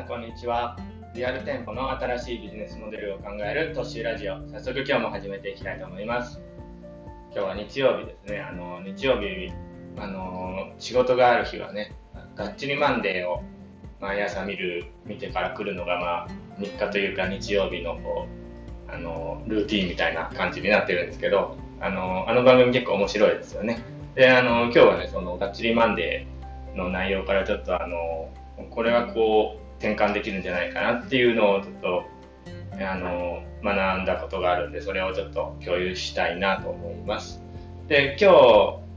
んこんにちは。リアル店舗の新しいビジネスモデルを考えるトッシーラジオ。早速今日も始めていきたいと思います。今日は日曜日ですね。あの日曜日あの仕事がある日はねがっちりマンデーを毎朝見る見てから来るのがまあ日課というか日曜日のこうあのルーティンみたいな感じになってるんですけどあのあの番組結構面白いですよね。であの今日はねそのがっちりマンデーの内容からちょっとあのこれはこう転換できるんじゃないかなっていうのをちょっとあの学んだことがあるんでそれをちょっと共有したいなと思います。で今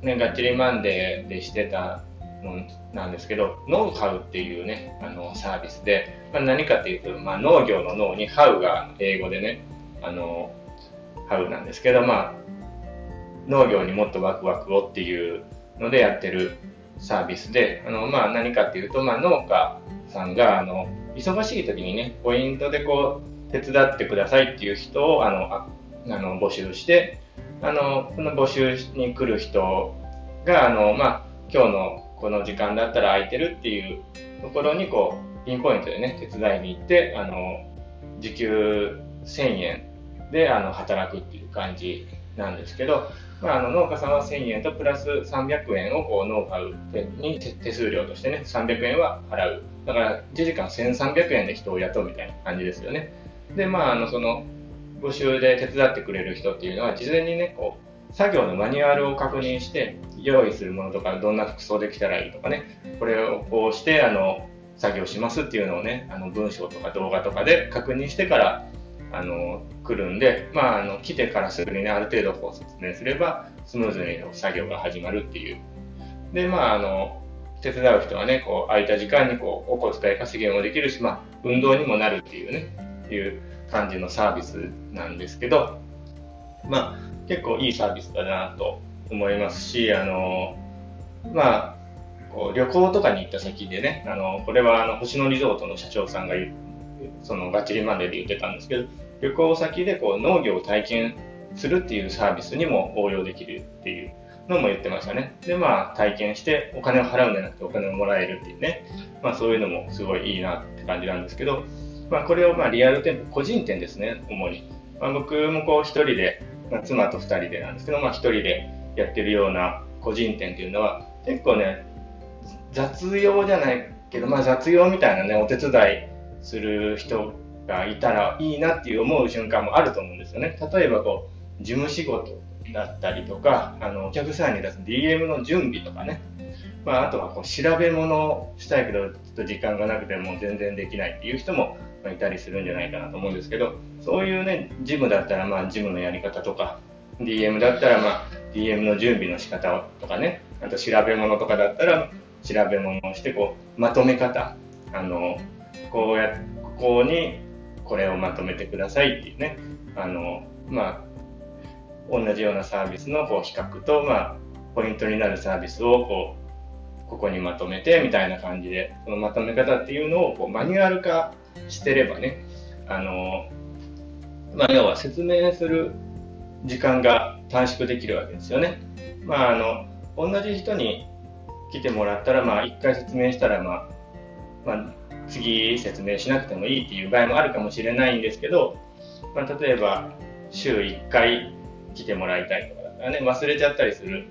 日ねがっちりマンデーでしてたのなんですけどノウハウっていうねあのサービスで、まあ、何かっていうと、まあ、農業の脳にハウが英語でねあのハウなんですけどまあ農業にもっとワクワクをっていうのでやってるサービスで、あの、まあ何かっていうと、まあ農家さんが、あの、忙しい時にね、ポイントでこう、手伝ってくださいっていう人を、あの、ああの募集して、あの、その募集に来る人が、あの、まあ、今日のこの時間だったら空いてるっていうところに、こう、ピンポイントでね、手伝いに行って、あの、時給1000円で、あの、働くっていう感じなんですけど、まあ、あの農家さんは1000円とプラス300円をこうノウハウに手数料としてね、300円は払う。だから1時間1300円で人を雇うみたいな感じですよね。で、まあ、あのその募集で手伝ってくれる人っていうのは事前にね、こう作業のマニュアルを確認して用意するものとかどんな服装で着たらいいとかね、これをこうしてあの作業しますっていうのをね、あの文章とか動画とかで確認してからあの来るんで、まあ、あの来てからすぐにね、ある程度こう説明すれば、スムーズに作業が始まるっていう。で、まあ、あの、手伝う人はね、こう、空いた時間にこう、お小遣い稼ぎもできるし、まあ、運動にもなるっていうね、っていう感じのサービスなんですけど、まあ、結構いいサービスだなと思いますし、あの、まあ、こう旅行とかに行った先でね、あの、これはあの星野リゾートの社長さんが言っそのガチリマンデーで言ってたんですけど、旅行先でこう農業を体験するっていうサービスにも応用できるっていうのも言ってましたね。で、まあ体験してお金を払うんじゃなくてお金をもらえるっていうね、まあそういうのもすごいいいなって感じなんですけど、まあこれをまあリアル店舗、個人店ですね、主に。まあ、僕もこう一人で、まあ、妻と二人でなんですけど、まあ一人でやってるような個人店っていうのは結構ね、雑用じゃないけど、まあ雑用みたいなね、お手伝いする人がいたらいいなっていう思う瞬間もあると思うんですよね。例えばこう、事務仕事だったりとか、あの、お客さんに出す DM の準備とかね。まあ、あとはこう、調べ物をしたいけど、ちょっと時間がなくても全然できないっていう人もいたりするんじゃないかなと思うんですけど、そういうね、ジムだったら、まあ、ジムのやり方とか、DM だったら、まあ、DM の準備の仕方とかね、あと調べ物とかだったら、調べ物をして、こう、まとめ方。あの、こうや、ここにこれをまとめてくださいっていうね、あの、まあ、同じようなサービスのこう比較と、まあ、ポイントになるサービスをこう、ここにまとめてみたいな感じで、そのまとめ方っていうのをこうマニュアル化してればね、あの、まあ、要は説明する時間が短縮できるわけですよね。まあ、あの、同じ人に来てもらったら、まあ、一回説明したら、まあ、まあ、次説明しなくてもいいっていう場合もあるかもしれないんですけど、まあ、例えば週1回来てもらいたいとかだったらね、忘れちゃったりする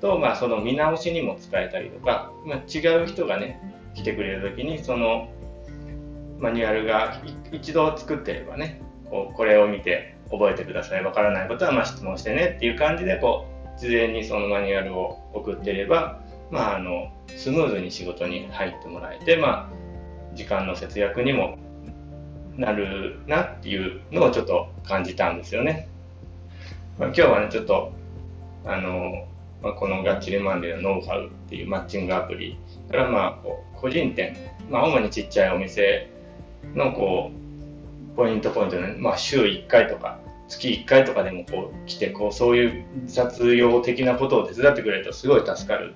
と、まあ、その見直しにも使えたりとか、まあ、違う人がね、来てくれる時にそのマニュアルが一度作ってればね、こうこれを見て覚えてください。わからないことはま質問してねっていう感じで、こう、事前にそのマニュアルを送ってれば、まあ、あの、スムーズに仕事に入ってもらえて、まあ、時間の節約にもなるなっていうのをちょっと感じたんですよね。まあ、今日はね、ちょっと、あの、まあ、このガッチリマンデーのノウハウっていうマッチングアプリからまあ個人店、まあ、主にちっちゃいお店のこうポイントポイントで、ね、まあ、週1回とか月1回とかでもこう来てこうそういう雑用的なことを手伝ってくれるとすごい助かる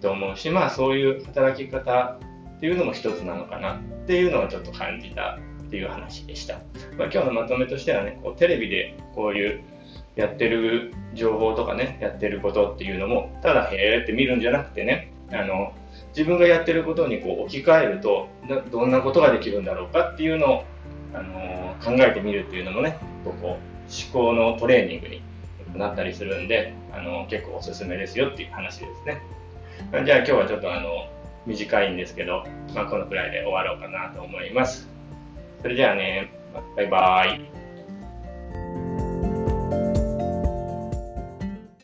と思うしまあそういう働き方っていうのも一つなのかなっていうのをちょっと感じたっていう話でした。まあ、今日のまとめとしてはね、こうテレビでこういうやってる情報とかね、やってることっていうのも、ただへーって見るんじゃなくてね、あの、自分がやってることにこう置き換えるとどんなことができるんだろうかっていうのを、あの考えてみるっていうのもねこう思考のトレーニングになったりするんで、あの結構おすすめですよっていう話ですね。じゃあ今日はちょっとあの短いんですけど、まあ、このくらいで終わろうかなと思います。それではね、バイバーイ。